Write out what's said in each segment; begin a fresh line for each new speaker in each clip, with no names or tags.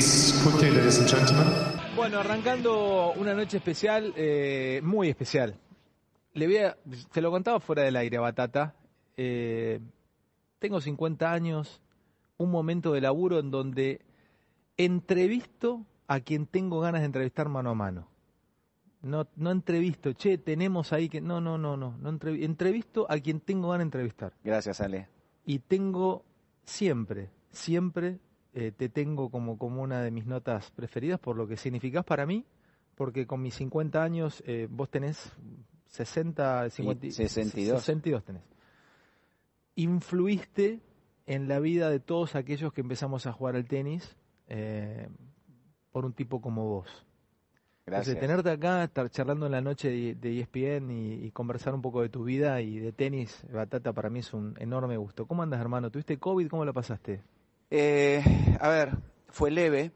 Please, quickly, ladies and gentlemen.
Bueno, arrancando una noche especial, eh, muy especial. Le voy a, te lo contaba fuera del aire, Batata. Eh, tengo 50 años, un momento de laburo en donde entrevisto a quien tengo ganas de entrevistar mano a mano. No, no entrevisto, che, tenemos ahí que... No, no, no, no. no entrev- entrevisto a quien tengo ganas de entrevistar.
Gracias, Ale.
Y tengo siempre, siempre eh, te tengo como, como una de mis notas preferidas por lo que significás para mí, porque con mis 50 años eh, vos tenés 60, 50,
Y 62.
62 tenés. Influiste en la vida de todos aquellos que empezamos a jugar al tenis eh, por un tipo como vos.
Gracias.
Entonces, tenerte acá, estar charlando en la noche de, de ESPN y, y conversar un poco de tu vida y de tenis, Batata, para mí es un enorme gusto. ¿Cómo andas, hermano? ¿Tuviste COVID? ¿Cómo lo pasaste?
Eh, a ver, fue leve,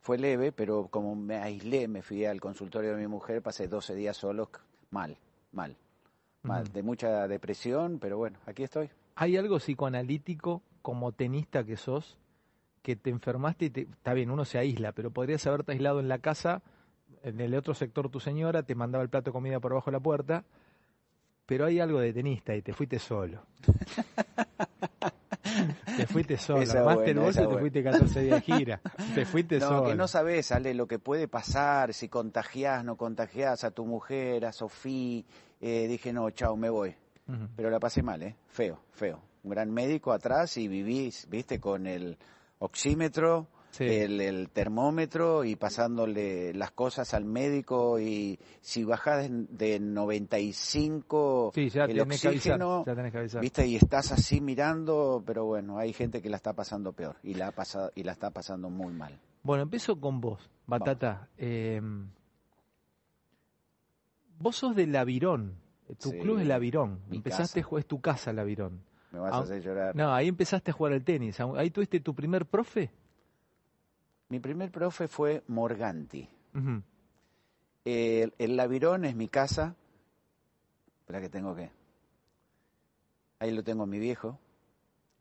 fue leve, pero como me aislé, me fui al consultorio de mi mujer, pasé 12 días solo, mal, mal, mal, de mucha depresión, pero bueno, aquí estoy.
¿Hay algo psicoanalítico como tenista que sos que te enfermaste y te... Está bien, uno se aísla, pero podrías haberte aislado en la casa, en el otro sector tu señora, te mandaba el plato de comida por abajo de la puerta, pero hay algo de tenista y te fuiste solo. te fuiste solo,
Esa buena,
te fuiste 14 días de gira. Te fuiste
No,
solo.
que no sabes, Ale, lo que puede pasar, si contagiás, no contagiás a tu mujer, a Sofía. Eh, dije, no, chao, me voy. Pero la pasé mal, ¿eh? Feo, feo. Un gran médico atrás y vivís, viste, con el oxímetro,
Sí.
el, el termómetro y pasándole las cosas al médico y si bajás de, de 95
Sí, ya
el
tenés que avisar.
oxígeno,
Ya tenés que avisar.
viste, y estás así mirando, pero bueno, hay gente que la está pasando peor y la ha pasado y la está pasando muy mal.
Bueno, empiezo con vos, Batata. Eh, vos sos de Lavirón. Tu
Sí,
club es Lavirón. Empezaste,
casa.
es tu casa Lavirón.
Me vas
Ah,
a hacer llorar.
No, ahí empezaste a jugar al tenis. Ahí tuviste tu primer profe.
Mi primer profe fue Morganti. El, el Lavirón es mi casa. Espera que tengo que. Ahí lo tengo mi viejo.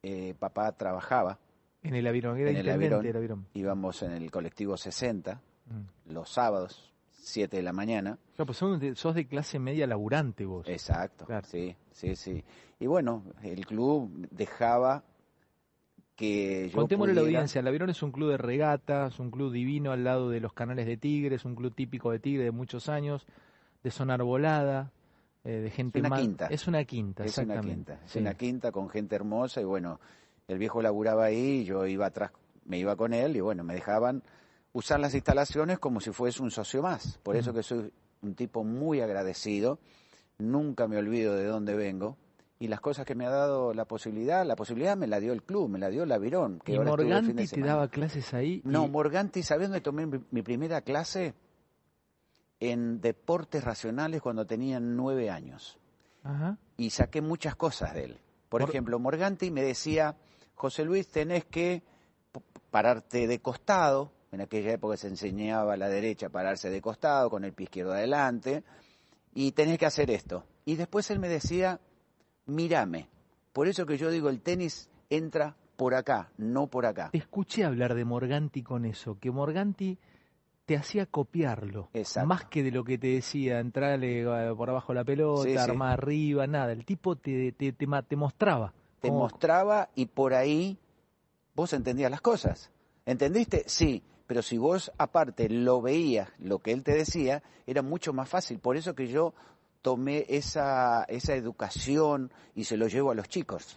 Eh, papá trabajaba.
En el Lavirón, era
En el
Lavirón.
Íbamos en el colectivo 60
Mm.
los sábados, 7 de la mañana.
Claro, pues sos de, sos de clase media laburante vos.
Exacto.
Claro.
Sí, sí, sí. Y bueno, el club dejaba que yo
Contémosle a la audiencia, Lavirón es un club de regatas, un club divino al lado de los canales de Tigre, es un club típico de Tigre de muchos años, de zona arbolada, eh, de gente
una
más-
quinta.
Es una quinta,
Es una quinta, es
sí.
una quinta con gente hermosa y bueno, el viejo laburaba ahí, yo iba atrás, me iba con él y bueno, me dejaban usar las instalaciones como si fuese un socio más. Por eso que soy un tipo muy agradecido, nunca me olvido de dónde vengo y las cosas que me ha dado la posibilidad, la posibilidad me la dio el club, me la dio Lavirón. Que
Y
ahora estuve el fin de
Morganti te daba clases ahí.
No, Morganti, ¿sabes dónde tomé mi, primera clase? En deportes racionales cuando tenía nueve años
Ajá.
y saqué muchas cosas de él. Por
Mor-
ejemplo, Morganti me decía, José Luis, tenés que pararte de costado. En aquella época se enseñaba a la derecha pararse de costado con el pie izquierdo adelante. Y tenés que hacer esto. Y después él me decía, mírame. Por eso que yo digo, el tenis entra por acá, no por acá.
Te escuché hablar de Morganti con eso, que Morganti te hacía copiarlo.
Exacto.
Más que de lo que te decía, entrarle eh, por abajo la pelota,
Sí, sí.
armar arriba, nada. El tipo te, te, te, mostraba.
te
cómo-
mostraba y por ahí vos entendías las cosas. ¿Entendiste? Sí, pero si vos aparte lo veías, lo que él te decía, era mucho más fácil. Por eso que yo tomé esa, esa educación y se lo llevo a los chicos.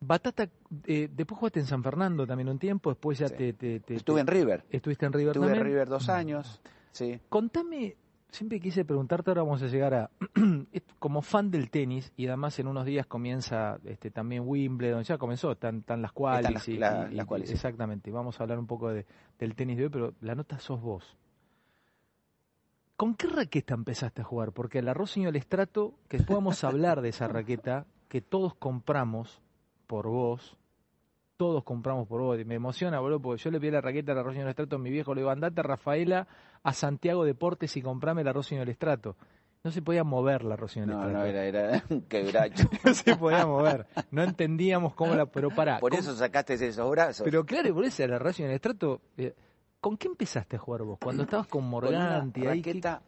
Batata, eh, después jugaste en San Fernando también un tiempo, después ya
Sí.
te, te- te-
Estuve en River,
estuviste en River
estuve en. River dos años, sí.
Contame, siempre quise preguntarte, ahora vamos a llegar a, como fan del tenis, y además en unos días comienza este también Wimbledon, ya comenzó, están, están las cuales.
las- la- las qualis, sí.
Exactamente, vamos a hablar un poco de, del tenis de hoy, pero la nota sos vos. ¿Con qué raqueta empezaste a jugar? Porque el arroz señor estrato, que a hablar de esa raqueta, que todos compramos por vos, todos compramos por vos. Me emociona, boludo, porque yo le pedí la raqueta al arroz señor estrato a mi viejo, le digo, andate a Rafaela a Santiago Deportes y comprame el arroz señor estrato. No se podía mover la arroz señor
No,
estrato.
no, era, era un quebracho.
No se podía mover. No entendíamos cómo la... Pero pará.
Por
¿cómo-
eso sacaste esos brazos.
Pero claro, por eso el arroz señor estrato... eh, ¿Con qué empezaste a jugar vos? Cuando estabas con
Con una
Morganti ahí. ¿qué-
raqueta.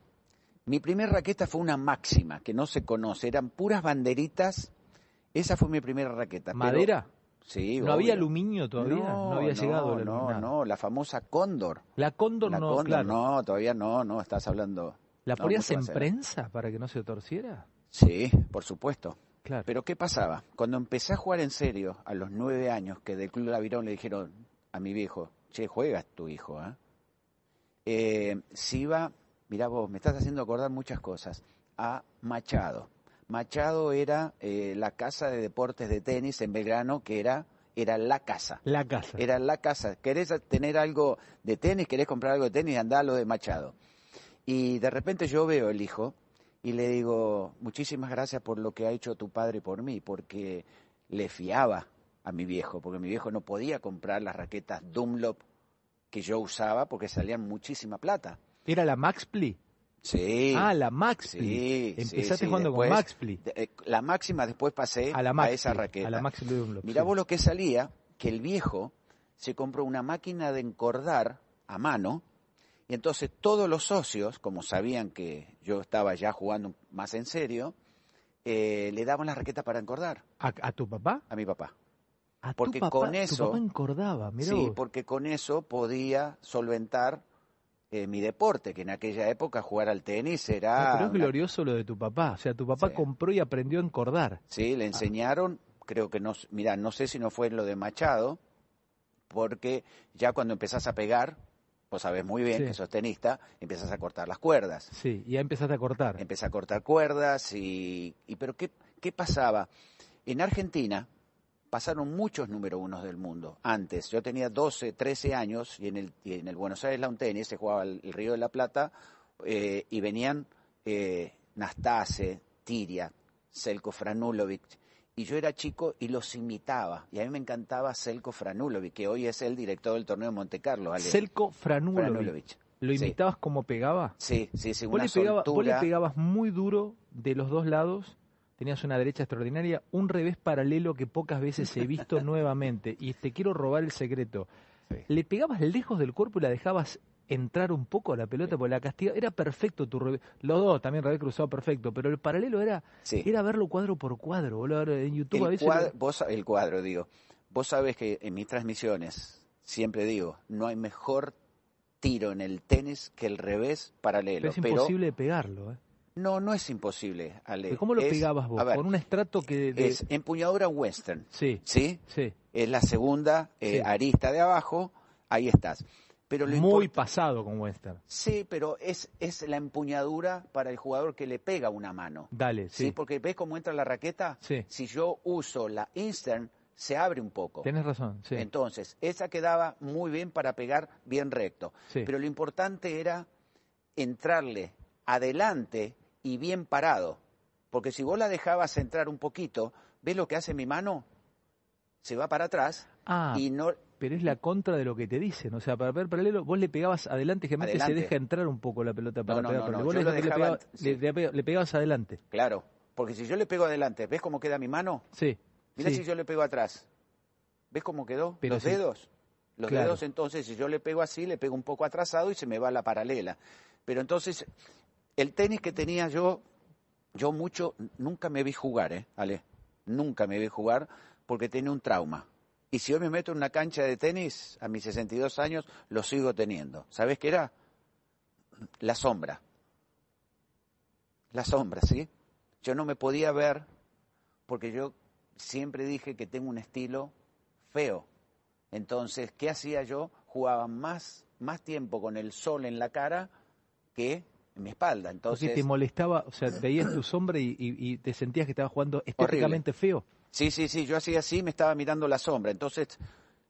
Mi primer raqueta fue una máxima, que no se conoce, eran puras banderitas. Esa fue mi primera raqueta. pero-
¿Madera?
sí,
¿No había
obvio.
aluminio todavía? No, había llegado el
No, no, la famosa Cóndor.
La Cóndor
la
no,
Cóndor,
claro.
no, todavía no, no, estás hablando.
¿La
no,
ponías en prensa para que no se torciera?
Sí, por supuesto.
Claro.
Pero ¿qué pasaba? Cuando empecé a jugar en serio, a los nueve años, que del Club Avirón le dijeron a mi viejo, che, juegas tu hijo, ¿ah?". Eh, se iba, mira vos, me estás haciendo acordar muchas cosas, a Machado. Machado era eh, la casa de deportes de tenis en Belgrano, que era, era la casa.
La casa.
Era la casa. ¿Querés tener algo de tenis? ¿Querés comprar algo de tenis? Andá a lo de Machado. Y de repente yo veo el hijo y le digo, muchísimas gracias por lo que ha hecho tu padre por mí, porque le fiaba a mi viejo, porque mi viejo no podía comprar las raquetas Dunlop que yo usaba porque salían muchísima plata.
¿Era la Max Pli?
Sí.
Ah, la Max Pli.
sí,
Empezaste
sí, sí.
jugando
Después,
con Max Pli.
de- eh, la máxima después pasé
A la Max
esa raqueta.
A la Max Pli Dunlop,
Mirá vos lo que salía, que el viejo se compró una máquina de encordar a mano, y entonces todos los socios, como sabían que yo estaba ya jugando más en serio, eh, le daban las raquetas para encordar
¿A, a tu papá?
a mi papá.
A tu
Porque
papá,
con
Tu
eso-
papá encordaba, mirá
sí,
vos.
porque con eso podía solventar eh, mi deporte, que en aquella época jugar al tenis
No,
era...
pero es
una-
glorioso lo de tu papá. O sea, tu papá
Sí.
compró y aprendió a encordar.
Sí, le enseñaron, creo que no, mira, no sé si no fue lo de Machado, porque ya cuando empezás a pegar, vos sabés muy bien
Sí.
que sos tenista, empiezas a cortar las cuerdas.
Sí, y ya empezaste a cortar.
Empecé a cortar cuerdas y, y pero ¿qué, ¿qué pasaba? En Argentina pasaron muchos número unos del mundo. Antes, yo tenía 12, 13 años y en el, y en el Buenos Aires Lawn Tennis se jugaba el, el Río de la Plata eh, y venían eh, Nastase, Tiria, Selko Franulovic. Y yo era chico y los imitaba. Y a mí me encantaba Selko Franulovic, que hoy es el director del torneo de Monte Carlo. Ale.
Selko Franulovic.
Franulovic.
¿Lo
Sí.
imitabas como pegaba?
Sí, sí, sí,
Vos
una
le, pegaba- vos le
soltura.
pegabas muy duro de los dos lados, tenías una derecha extraordinaria, un revés paralelo que pocas veces he visto nuevamente. Y te quiero robar el secreto.
Sí.
¿Le pegabas lejos del cuerpo y la dejabas entrar un poco a la pelota? Porque la castiga era perfecto tu revés. Los dos también revés cruzado perfecto, pero el paralelo era,
Sí.
era verlo cuadro por cuadro. boludo. En YouTube a
el,
veces...
cuadro,
lo-
vos, el cuadro, digo. Vos sabés que en mis transmisiones siempre digo, no hay mejor tiro en el tenis que el revés paralelo.
pero es
Pero
imposible de pegarlo. ¿eh?
No, no es imposible, Ale.
¿Pero ¿Cómo lo
Es-
pegabas vos?
ver,
¿Con un estrato que... de-
es empuñadura western,
Sí,
¿sí?
sí.
Es la segunda eh,
Sí.
arista de abajo, ahí estás. Pero lo
Muy pasado con Western.
Sí, pero es, es la empuñadura para el jugador que le pega una mano.
Dale,
¿sí?
sí.
Porque ves cómo entra la raqueta.
Sí.
Si yo uso la Eastern, se abre un poco.
Tenés razón, sí.
Entonces, esa quedaba muy bien para pegar bien recto.
Sí.
Pero lo importante era entrarle adelante y bien parado. Porque si vos la dejabas entrar un poquito, ¿ves lo que hace mi mano? Se va para atrás
Ah,
y no...
pero es la contra de lo que te dicen. O sea, para ver paralelo, vos le pegabas adelante, generalmente se deja entrar un poco la pelota para
no,
pegar
no, no,
Vos le, pegabas,
ant- sí.
le- le pega- le pegabas adelante.
Claro, porque si yo le pego adelante, ¿ves cómo queda mi mano?
Sí.
Mira
sí.
si yo le pego atrás. ¿Ves cómo quedó?
Pero
Los dedos. Los
Claro.
dedos, entonces, si yo le pego así, le pego un poco atrasado y se me va la paralela. Pero entonces, el tenis que tenía yo, yo mucho, nunca me vi jugar, ¿eh, Ale? Nunca me vi jugar porque tenía un trauma. Y si hoy me meto en una cancha de tenis, a mis 62 años, lo sigo teniendo. ¿Sabes qué era? La sombra. La sombra, ¿sí? Yo no me podía ver porque yo siempre dije que tengo un estilo feo. Entonces, ¿qué hacía yo? Jugaba más, más tiempo con el sol en la cara que en mi espalda.
Porque
Entonces,
te molestaba, o sea, veías tu sombra y, y- y te sentías que estabas jugando estéticamente feo.
sí, sí, sí, yo hacía así, me estaba mirando la sombra. Entonces,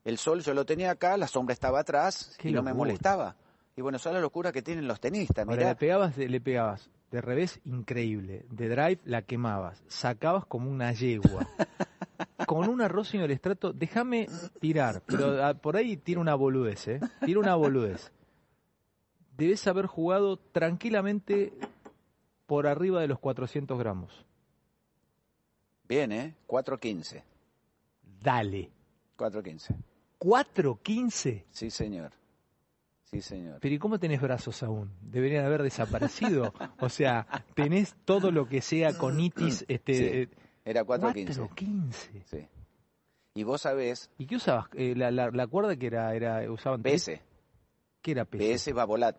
el sol yo lo tenía acá, la sombra estaba atrás
Qué
y no me molestaba. Y bueno, esa es la locura que tienen los tenistas.
Ahora, le pegabas, de- le pegabas de revés, increíble. De drive, la quemabas. Sacabas como una yegua. Con un arroz en el estrato, déjame tirar, pero ah, por ahí tira una boludez, ¿eh? Tira una boludez. Debes haber jugado tranquilamente por arriba de los 400 gramos.
bien, ¿eh? 4.15.
Dale.
4.15.
¿4.15?
Sí, señor. Sí, señor.
Pero ¿y cómo tenés brazos aún? Deberían haber desaparecido. o sea, tenés todo lo que sea con itis, este,
Sí.
eh,
Era 4.15.
4.15.
Sí. Y vos sabés,
¿Y qué usabas? Eh, la, la, la cuerda que era, era usaban
PS,
¿Qué era PS?
PS Babolat.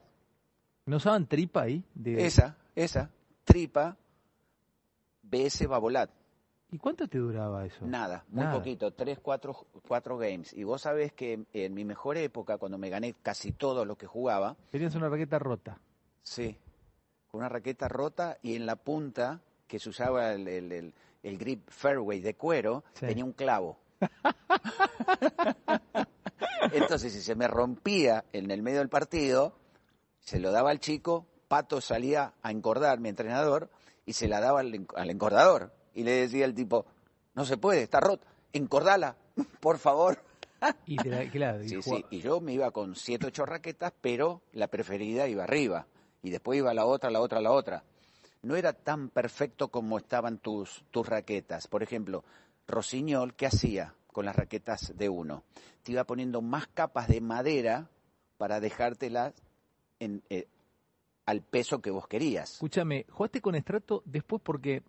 ¿No usaban tripa ahí? De-
Esa, esa, tripa, BS Babolat.
¿Y cuánto te duraba eso?
Nada, muy
Nada.
poquito, tres, cuatro, cuatro games. Y vos sabés que en mi mejor época, cuando me gané casi todo lo que jugaba,
Tenías una raqueta rota.
sí, con una raqueta rota y en la punta, que se usaba el, el- el- el grip fairway de cuero,
Sí.
tenía un clavo. Entonces, si se me rompía en el medio del partido, se lo daba al chico, Pato salía a encordar, mi entrenador, y se la daba al, en- al encordador. Y le decía al tipo, no se puede, está rota, encordala, por favor.
Y te la- claro, y
Sí, sí, y yo me iba con siete, ocho raquetas, pero la preferida iba arriba. Y después iba la otra, la otra, la otra. No era tan perfecto como estaban tus, tus raquetas. Por ejemplo, Rosiñol, ¿qué hacía con las raquetas de uno? Te iba poniendo más capas de madera para dejártelas en, eh, al peso que vos querías.
Escúchame, jugaste con estrato después porque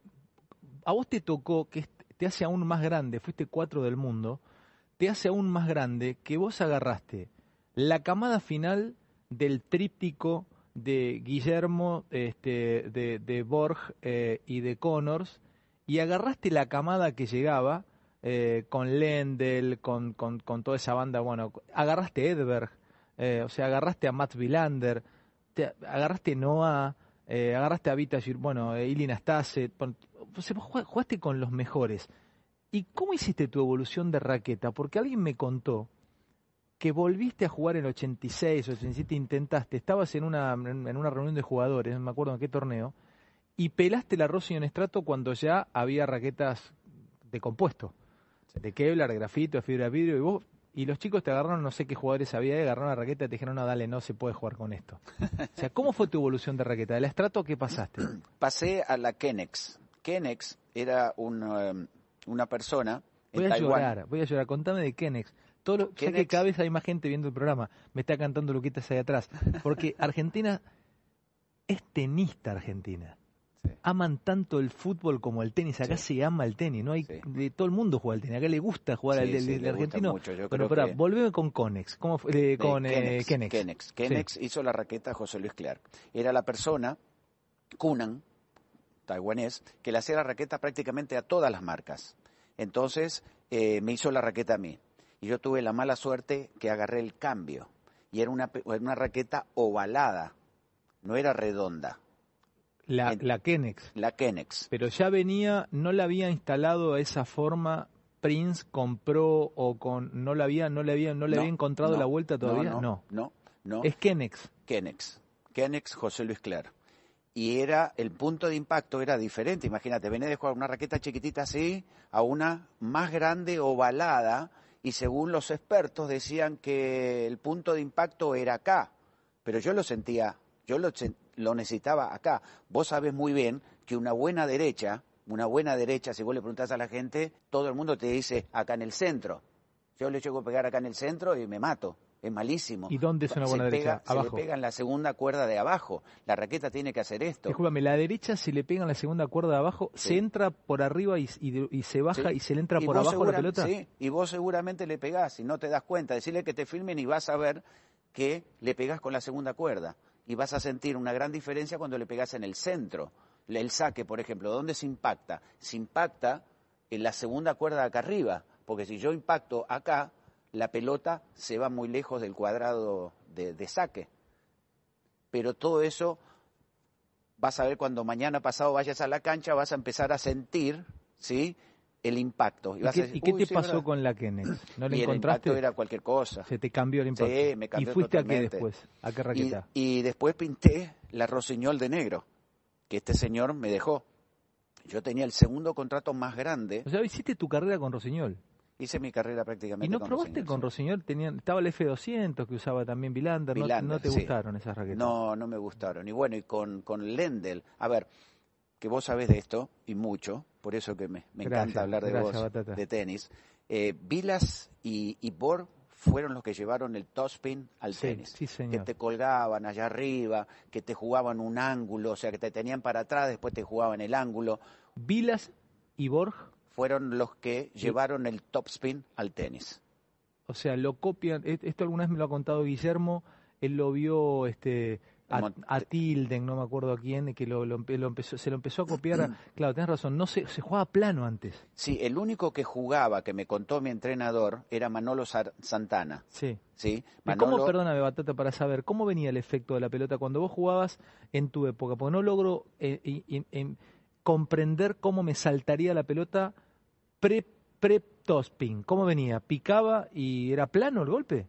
a vos te tocó, que te hace aún más grande, fuiste cuatro del mundo, te hace aún más grande que vos agarraste la camada final del tríptico de Guillermo, este, de, de Borg eh, y de Connors, y agarraste la camada que llegaba eh, con Lendl, con, con, con toda esa banda, bueno, agarraste Edberg, eh, o sea, agarraste a Matt Villander, te agarraste Noah, eh, agarraste a Vita, bueno, eh, Ilin Astase, pon- o sea, vos jugá- jugaste con los mejores. ¿Y cómo hiciste tu evolución de raqueta? Porque alguien me contó que volviste a jugar en el 86, 87, intentaste, estabas en una, en una reunión de jugadores, no me acuerdo en qué torneo, y pelaste la Rossi en estrato cuando ya había raquetas de compuesto, de Kevlar, de grafito, de fibra de vidrio, y vos y los chicos te agarraron, no sé qué jugadores había, y agarraron la raqueta y te dijeron, no, dale, no se puede jugar con esto. O sea, ¿cómo fue tu evolución de raqueta? ¿Del estrato qué pasaste?
Pasé a la Kenex. Kenex era un, um, una persona en
Voy a
Taiwán.
llorar, voy a llorar. Contame de Kenex. Todo lo, sé que cada vez hay más gente viendo el programa. Me está cantando Luquitas ahí atrás. Porque Argentina es tenista Argentina.
Sí.
Aman tanto el fútbol como el tenis. Acá se ama el tenis. No hay, de, todo el mundo juega al tenis. Acá le gusta jugar al argentino.
mucho. Yo
Bueno, pará,
que-
volveme con Conex. ¿Cómo fue? Eh,
de
con eh,
Kenex,
Kenex.
Kenex. Kenex hizo la raqueta a José Luis Clark. Era la persona, Kunan, taiwanés, que le hacía la raqueta prácticamente a todas las marcas. Entonces eh, me hizo la raqueta a mí. Y yo tuve la mala suerte que agarré el cambio. Y era una, era una raqueta ovalada, no era redonda.
La,
En-
la Kenex.
La Kenex.
Pero ya venía, no la había instalado a esa forma. Prince compró o con no la había, no le había, no le
No,
había encontrado
no,
la vuelta todavía.
No, no, no. no.
Es Kenex.
Kenex, Kenex José Luis Clark. Y era, el punto de impacto era diferente. Imagínate, venía de jugar una raqueta chiquitita así a una más grande ovalada y según los expertos decían que el punto de impacto era acá. Pero yo lo sentía, yo lo, lo necesitaba acá. Vos sabés muy bien que una buena derecha, una buena derecha, si vos le preguntás a la gente, todo el mundo te dice acá en el centro. Yo le llego a pegar acá en el centro y me mato. Es malísimo.
¿Y dónde es una buena
se
derecha?
Pega, se
Abajo.
le pega en la segunda cuerda de abajo. La raqueta tiene que hacer esto.
Discúlpame, la derecha si le pegan la segunda cuerda de abajo,
Sí.
se entra por arriba y, y- y se baja
Sí.
y se le entra por abajo la pelota.
Sí, y vos seguramente le pegás y no te das cuenta. Decirle que te filmen y vas a ver que le pegás con la segunda cuerda. Y vas a sentir una gran diferencia cuando le pegás en el centro. El saque, por ejemplo, ¿dónde se impacta? Se impacta en la segunda cuerda acá arriba. Porque si yo impacto acá, la pelota se va muy lejos del cuadrado de, de saque. Pero todo eso vas a ver cuando mañana pasado vayas a la cancha, vas a empezar a sentir, ¿sí? El impacto.
¿Y qué,
decir,
y qué
"Uy,
te
sí,
pasó
¿verdad?".
con la Kenex? ¿No le
Y el
encontraste?
impacto era cualquier cosa.
Se te cambió el impacto.
Sí, me cambió
¿Y fuiste a qué después? ¿A qué
Y,
raqueta?
y después pinté la Rossignol de negro, que este señor me dejó. Yo tenía el segundo contrato más grande,
O sea, hiciste tu carrera con Rossignol.
hice mi carrera prácticamente
¿Y no
con
probaste con
sí.
Rossignol? Tenían, estaba el F200 que usaba también Vilander. ¿no- ¿No, te
sí.
gustaron esas raquetas?
No, no me gustaron. Y bueno, y con, con Lendl, a ver, que vos sabés de esto, y mucho, por eso que me, me
Gracias,
encanta hablar de
gracias,
vos,
Batata.
de tenis. Eh, Vilas y, y Borg fueron los que llevaron el topspin al
Sí,
tenis.
sí,
que te colgaban allá arriba, que te jugaban un ángulo, o sea, que te tenían para atrás, después te jugaban el ángulo.
Vilas y Borg,
Fueron los que llevaron el topspin al tenis.
o sea, lo copian. e- Esto alguna vez me lo ha contado Guillermo. Él lo vio este, a, Tilden, no me acuerdo a quién, que lo, lo empe- lo empezó, se lo empezó a copiar. claro, tenés razón. No se, se jugaba plano antes.
Sí, el único que jugaba, que me contó mi entrenador, era Manolo Sar- Santana.
Sí.
¿sí?
¿Y ¿Cómo, perdóname, Batata, para saber, cómo venía el efecto de la pelota cuando vos jugabas en tu época? Porque no logro eh, comprender cómo me saltaría la pelota pre, pre topspin. ¿Cómo venía? ¿Picaba y era plano el golpe?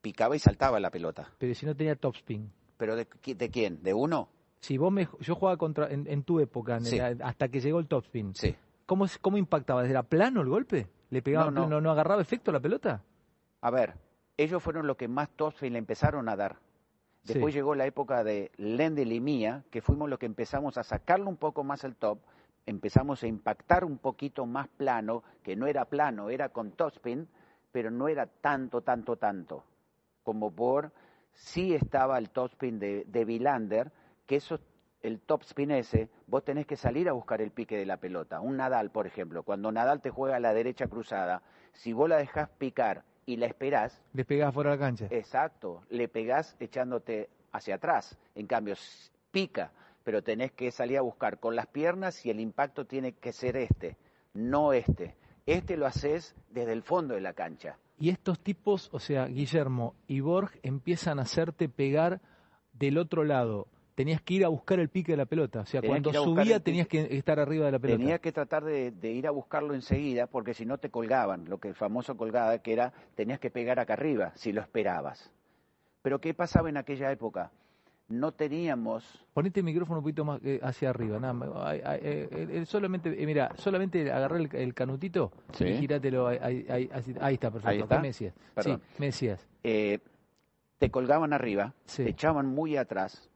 picaba y saltaba la pelota.
Pero si no tenía topspin.
¿Pero de, de quién? ¿De uno?
Si vos me, yo jugaba contra, en, en tu época, en
Sí.
el- hasta que llegó el topspin.
Sí.
¿Cómo, ¿Cómo impactaba? ¿Era plano el golpe? ¿Le pegaba
No, no.
plano? ¿No agarraba efecto la pelota?
A ver, ellos fueron los que más topspin le empezaron a dar. Después
Sí.
llegó la época de Lendl y mía, que fuimos los que empezamos a sacarle un poco más el top, empezamos a impactar un poquito más plano, que no era plano, era con topspin, pero no era tanto, tanto, tanto, como por sí estaba el topspin de, de Villander, que eso, el topspin ese, vos tenés que salir a buscar el pique de la pelota. Un Nadal, por ejemplo, cuando Nadal te juega a la derecha cruzada, si vos la dejás picar y la esperás,
Le pegaba fuera de la cancha.
Exacto, le pegás echándote hacia atrás. En cambio, pica, pero tenés que salir a buscar con las piernas y el impacto tiene que ser este, no este. Este lo haces desde el fondo de la cancha.
Y estos tipos, o sea, Guillermo y Borg, empiezan a hacerte pegar del otro lado. Tenías que ir a buscar el pique de la pelota. O sea,
Tenías
cuando subía tenías que estar arriba de la pelota.
Tenía que tratar de, de ir a buscarlo enseguida porque si no te colgaban, lo que el famoso colgada que era tenías que pegar acá arriba si lo esperabas. Pero ¿qué pasaba en aquella época? No teníamos
Ponete el micrófono un poquito más eh, hacia arriba. Nada, más. Ay, ay, eh, eh, solamente, mira, solamente agarré el, el canutito
Sí.
y girátelo. Ahí, está, perfecto.
Ahí está.
¿Qué me decías? Sí, me decías.
eh, te colgaban arriba,
Sí.
te echaban muy atrás,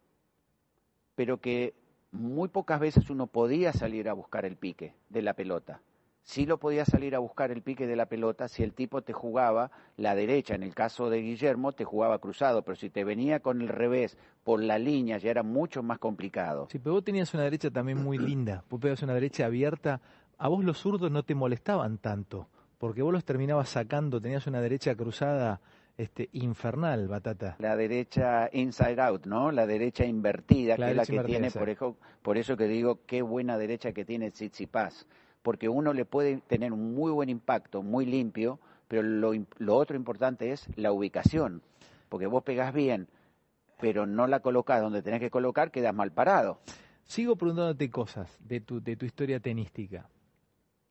pero que muy pocas veces uno podía salir a buscar el pique de la pelota. Sí lo podía salir a buscar el pique de la pelota si el tipo te jugaba la derecha, en el caso de Guillermo te jugaba cruzado, pero si te venía con el revés por la línea ya era mucho más complicado.
Sí, pero vos tenías una derecha también muy linda. Vos pegabas una derecha abierta. A vos los zurdos no te molestaban tanto, porque vos los terminabas sacando. Tenías una derecha cruzada este, infernal, Batata.
La derecha inside out, ¿no? La derecha invertida,
La
que es la que tiene, por eso, por eso que digo, qué buena derecha que tiene Tsitsipas. Porque uno le puede tener un muy buen impacto, muy limpio, pero lo, lo otro importante es la ubicación. Porque vos pegás bien, pero no la colocás donde tenés que colocar, quedas mal parado.
Sigo preguntándote cosas de tu, de tu historia tenística.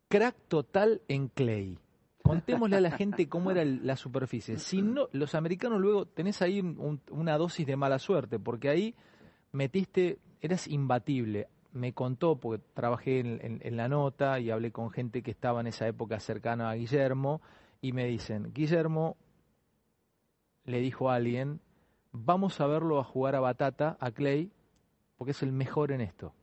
Crack total en clay. Contémosle a la gente cómo era la superficie. Si no, los americanos luego tenés ahí un- una dosis de mala suerte, porque ahí metiste, eras imbatible. Me contó, porque trabajé en, la nota y hablé con gente que estaba en esa época cercana a Guillermo, y me dicen, Guillermo le dijo a alguien, vamos a verlo a jugar a Batata, a Clay, porque es el mejor en esto.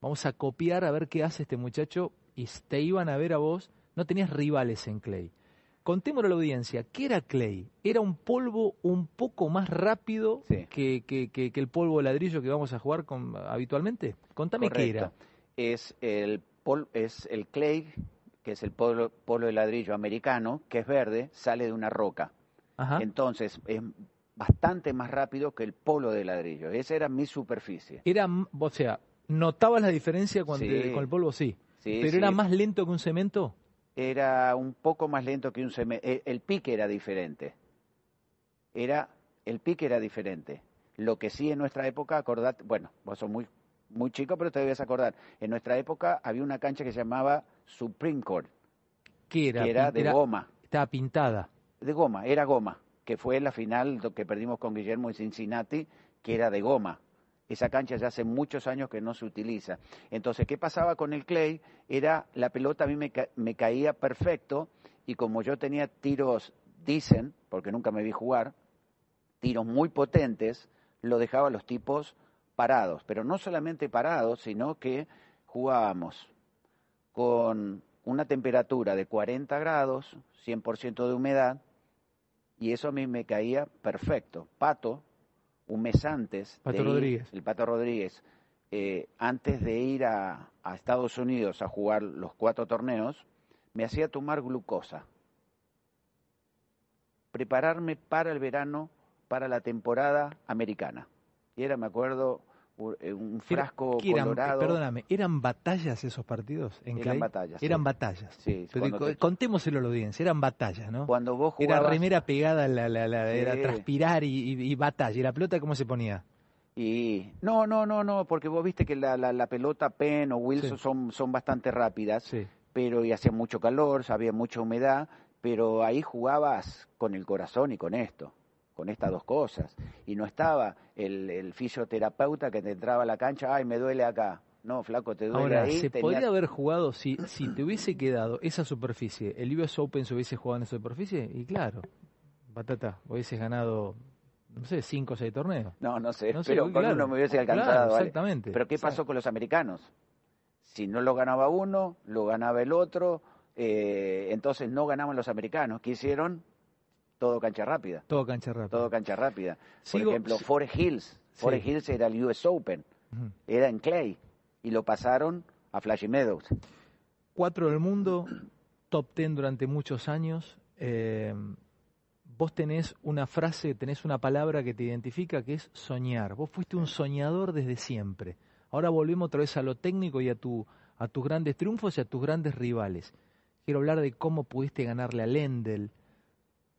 Vamos a copiar a ver qué hace este muchacho y te iban a ver a vos, no tenías rivales en Clay. Contémosle a la audiencia, ¿qué era Clay? Era un polvo un poco más rápido
Sí.
que, que- que- que el polvo de ladrillo que vamos a jugar con, habitualmente. Contame qué era.
Es el, pol- es el clay, que es el polo, polo de ladrillo americano, que es verde, sale de una roca.
Ajá.
Entonces es bastante más rápido que el polo de ladrillo. Esa era mi superficie.
Era, o sea, ¿notabas la diferencia cuando-
Sí.
con el polvo? Sí.
Sí,
¿Pero era más lento que un cemento?
Era un poco más lento que un cemento. El, el pique era diferente. Era, el pique era diferente. Lo que sí en nuestra época, acordate, bueno, vos sos muy, muy chico, pero te debes acordar. En nuestra época había una cancha que se llamaba Supreme Court,
¿Qué era?
que era de
Era-
goma.
Estaba pintada.
de goma, era goma, que fue la final que perdimos con Guillermo en Cincinnati, que era de goma. Esa cancha ya hace muchos años que no se utiliza. Entonces, ¿qué pasaba con el clay? Era la pelota a mí me, me caía perfecto y como yo tenía tiros, dicen, porque nunca me vi jugar, tiros muy potentes, lo dejaba a los tipos parados. Pero no solamente parados, sino que jugábamos con una temperatura de 40 grados, 100% de humedad, Y eso a mí me caía perfecto. Pato, un mes antes.
Pato
de ir-
Rodríguez.
el Pato Rodríguez. eh, antes de ir a, a Estados Unidos a jugar los cuatro torneos, me hacía tomar glucosa. Prepararme para el verano, para la temporada americana. Y era, me acuerdo, un
Era-
frasco
¿qué eran-
colorado.
Perdóname, ¿eran batallas esos partidos en
Eran
Clay?
batallas, sí.
Eran batallas.
Sí,
Pero
te-
contémoselo a la audiencia, eran batallas, ¿no?
Cuando vos
Era
jugabas...
remera pegada, la, la, la-
Sí.
era transpirar y, y- y batalla. ¿Y la pelota cómo se ponía?
Y no, no, no, no, porque vos viste que la, la, la pelota Penn o Wilson son, son bastante rápidas,
Sí.
pero y hacía mucho calor, había mucha humedad, pero ahí jugabas con el corazón y con esto, con estas dos cosas. Y no estaba el, el fisioterapeuta que te entraba a la cancha, ay, me duele acá. No, flaco, te duele
Ahora,
ahí.
¿se podría haber jugado si, si te hubiese quedado esa superficie, el US Open se hubiese jugado en esa superficie? Y claro, batata, hubieses ganado, no sé, cinco o seis torneos.
No, no sé,
No sé,
pero con
claro.
uno me hubiese
Claro,
alcanzado. ¿vale?
exactamente.
Pero ¿qué pasó con los americanos? Si no lo ganaba uno, lo ganaba el otro, eh, entonces no ganaban los americanos. ¿Qué hicieron? Todo cancha rápida,
Todo cancha rápida.
todo cancha rápida. Por ejemplo,
si-
Forest Hills.
Sí.
Forest Hills era el US Open, era en Clay, y lo pasaron a Flashy Meadows.
Cuatro del mundo, top ten durante muchos años. eh, vos tenés una frase, tenés una palabra que te identifica que es soñar. Vos fuiste un soñador desde siempre. Ahora volvemos otra vez a lo técnico y a, tu, a tus grandes triunfos y a tus grandes rivales. Quiero hablar de cómo pudiste ganarle a Lendl.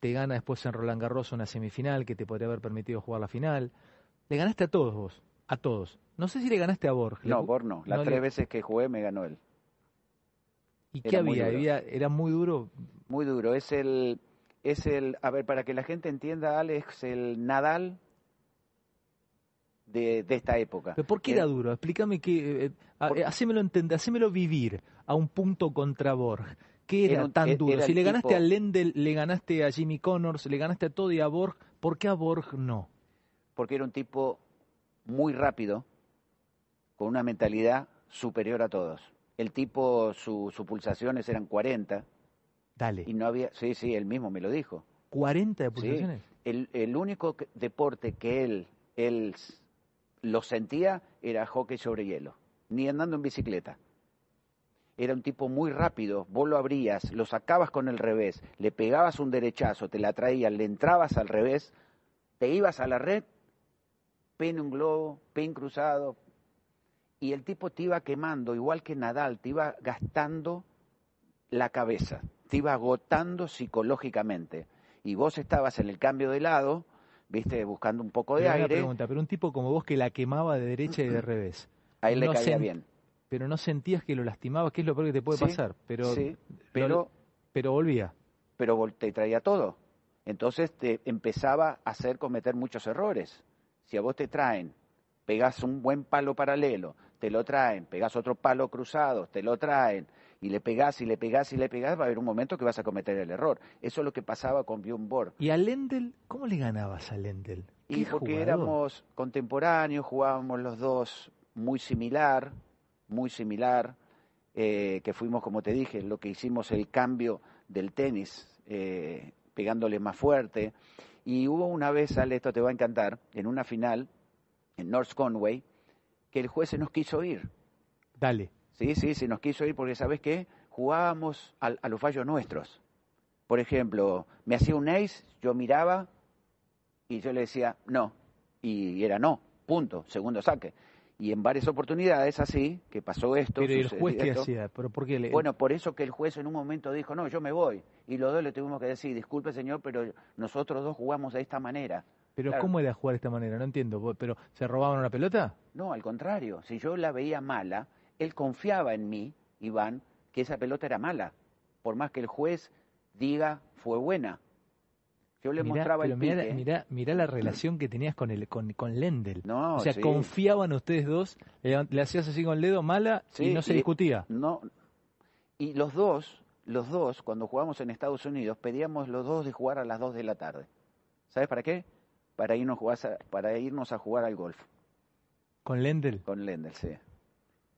Te gana después en Roland Garros una semifinal que te podría haber permitido jugar la final. Le ganaste a todos vos, a todos. No sé si le ganaste a Borg.
No, Borg no. Las
no
tres
le-
veces que jugué me ganó él.
¿Y qué
era
había? Era muy duro.
Muy duro. Es el, es el, a ver, para que la gente entienda, Alex, el Nadal de, de esta época.
¿Pero por qué
Era-
era duro? Explícame que, eh, a-
Por-
eh, hacémelo entender, hacémelo vivir a un punto contra Borg. ¿Qué era, tan
e-
duro?
era
Si le ganaste a Lendl, le ganaste a Jimmy Connors, le ganaste a todo y a Borg, ¿por qué a Borg no?
porque era un tipo muy rápido, con una mentalidad superior a todos. El tipo, su- sus pulsaciones eran 40
Dale,
y no había, sí, sí, él mismo me lo dijo.
40 de
Sí.
pulsaciones.
El, el único que- deporte que él, él lo sentía era hockey sobre hielo, ni andando en bicicleta. Era un tipo muy rápido, vos lo abrías, lo sacabas con el revés, le pegabas un derechazo, te la traías, le entrabas al revés, te ibas a la red, pin un globo, pin cruzado, y el tipo te iba quemando, igual que Nadal, te iba gastando la cabeza, te iba agotando psicológicamente. Y vos estabas en el cambio de lado, viste, buscando un poco de
Pero una
aire,
pregunta, pero un tipo como vos que la quemaba de derecha y de revés,
a él le
no
caía bien.
Pero no sentías que lo lastimaba, que es lo peor que te puede
Sí,
pasar, pero,
sí, pero,
pero volvía.
pero te traía todo. Entonces te empezaba a hacer cometer muchos errores. Si a vos te traen, pegás un buen palo paralelo, te lo traen, pegás otro palo cruzado, te lo traen, y le pegás y le pegás y le pegás, va a haber un momento que vas a cometer el error. Eso es lo que pasaba con Bjorn Borg.
¿Y a Lendl? ¿Cómo le ganabas a Lendl?
Y
¿Qué
porque
jugador?
éramos contemporáneos, jugábamos los dos muy similar, muy similar, eh, que fuimos, como te dije, lo que hicimos el cambio del tenis, eh, pegándole más fuerte. Y hubo una vez, Ale, esto te va a encantar, en una final, en North Conway, que el juez se nos quiso ir.
Dale.
Sí, sí, se nos quiso ir porque, ¿sabes qué? Jugábamos al- a, los fallos nuestros. Por ejemplo, me hacía un ace, yo miraba y yo le decía no. Y era no, punto, segundo saque. Y en varias oportunidades así, que pasó esto.
Pero ¿y el juez qué hacía? ¿Pero por qué le...
Bueno, por eso que el juez en un momento dijo, no, yo me voy. Y los dos le tuvimos que decir, disculpe señor, pero nosotros dos jugamos de esta manera.
Pero
Claro.
¿cómo era jugar de esta manera? No entiendo. ¿Pero se robaban una pelota?
No, al contrario, si yo la veía mala, él confiaba en mí, Iván, que esa pelota era mala, por más que el juez diga fue buena. Yo le
Mirá,
mostraba el
mirá,
pique.
mirá- mirá la relación que tenías con el con, con Lendl.
No,
o sea,
sí.
confiaban ustedes dos, le, le hacías así con el dedo mala y no se
y-
discutía.
No, y los dos, los dos, cuando jugamos en Estados Unidos, pedíamos los dos de jugar a las 2 de la tarde. ¿Sabes para qué? Para irnos, a jugar a- para irnos a jugar al golf
Con Lendl.
con Lendl, sí.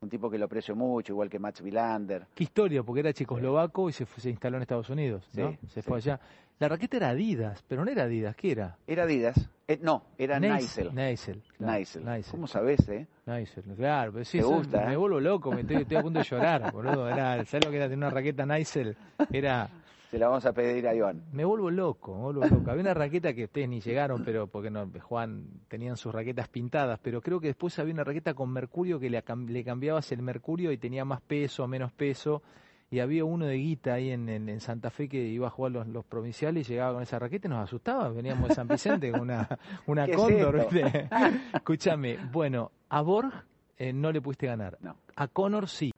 Un tipo que lo aprecio mucho, igual que Max Vilander.
Qué historia, porque era checoslovaco y se, fue- se instaló en Estados Unidos, ¿no?
Sí,
se
sí.
fue allá. La raqueta era Adidas, pero no era Adidas, ¿qué era?
Era Adidas. Eh, no, era Neisel.
Neisel. claro,
Neisel.
Neisel.
¿Cómo sabés, eh?
Neisel, claro, pero sí,
Te
eso
gusta,
me
¿eh?
vuelvo loco, me estoy, estoy a punto de llorar, boludo. Era, ¿Sabes lo que era tener una raqueta Neisel? Era,
Se la vamos a pedir a Iván.
me vuelvo loco, me vuelvo loco. Había una raqueta que ustedes ni llegaron, pero porque no, Juan tenían sus raquetas pintadas, pero creo que después había una raqueta con mercurio que le, cam- le cambiabas el mercurio y tenía más peso menos peso. Y había uno de guita ahí en, en- en Santa Fe que iba a jugar los, los provinciales y llegaba con esa raqueta y nos asustaba. Veníamos de San Vicente con una, una
¿Qué es
cóndor. ¿viste? Escúchame, bueno, a Borg eh, no le pudiste ganar.
No.
A Connor sí.